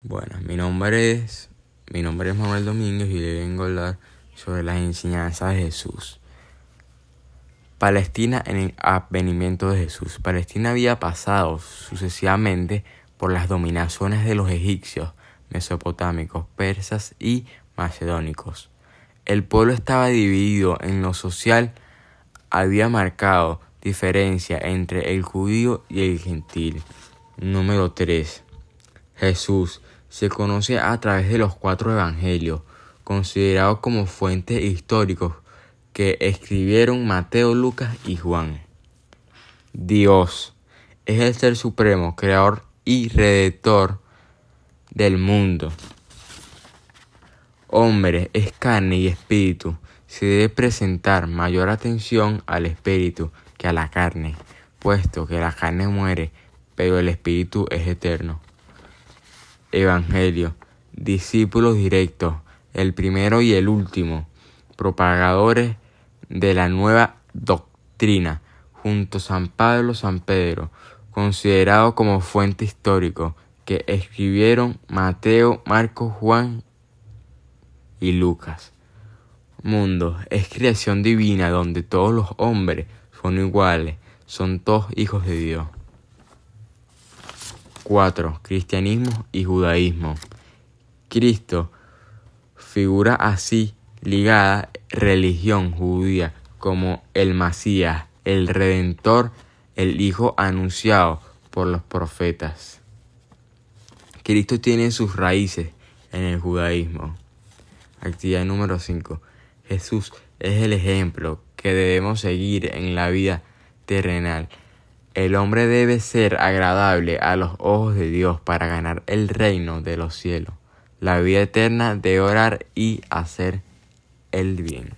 Bueno, mi nombre es mi nombre es Manuel Domínguez y le vengo a hablar sobre las enseñanzas de Jesús. Palestina en el advenimiento de Jesús. Palestina había pasado sucesivamente por las dominaciones de los egipcios, mesopotámicos, persas y macedónicos. El pueblo estaba dividido en lo social, había marcado diferencia entre el judío y el gentil. Número 3. Jesús se conoce a través de los cuatro evangelios, considerados como fuentes históricos que escribieron Mateo, Lucas y Juan. Dios es el ser supremo, creador y redentor del mundo. Hombre es carne y espíritu. Se debe presentar mayor atención al espíritu que a la carne, puesto que la carne muere, pero el espíritu es eterno. Evangelio, discípulos directos, el primero y el último, propagadores de la nueva doctrina, junto a San Pablo San Pedro, considerado como fuente histórico, que escribieron Mateo, Marcos, Juan y Lucas. Mundo es creación divina donde todos los hombres son iguales, son todos hijos de Dios. 4. Cristianismo y judaísmo. Cristo figura así ligada religión judía como el Masías, el Redentor, el Hijo anunciado por los profetas. Cristo tiene sus raíces en el judaísmo. Actividad número 5. Jesús es el ejemplo que debemos seguir en la vida terrenal. El hombre debe ser agradable a los ojos de Dios para ganar el reino de los cielos, la vida eterna de orar y hacer el bien.